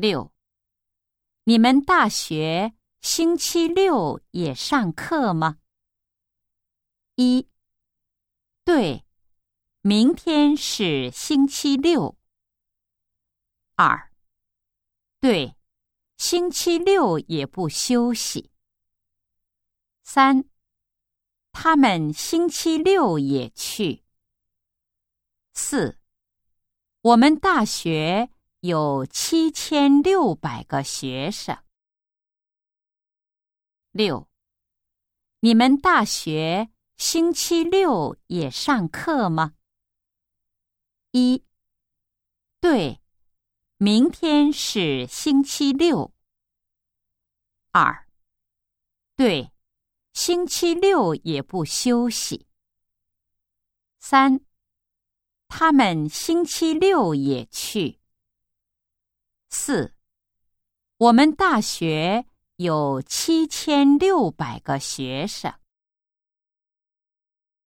六，你们大学星期六也上课吗？一，对，明天是星期六。二，对，星期六也不休息。三，他们星期六也去。四，我们大学有七千六百个学生。六，你们大学星期六也上课吗？一，对，明天是星期六。二，对，星期六也不休息。三。他们星期六也去。四，我们大学有七千六百个学生。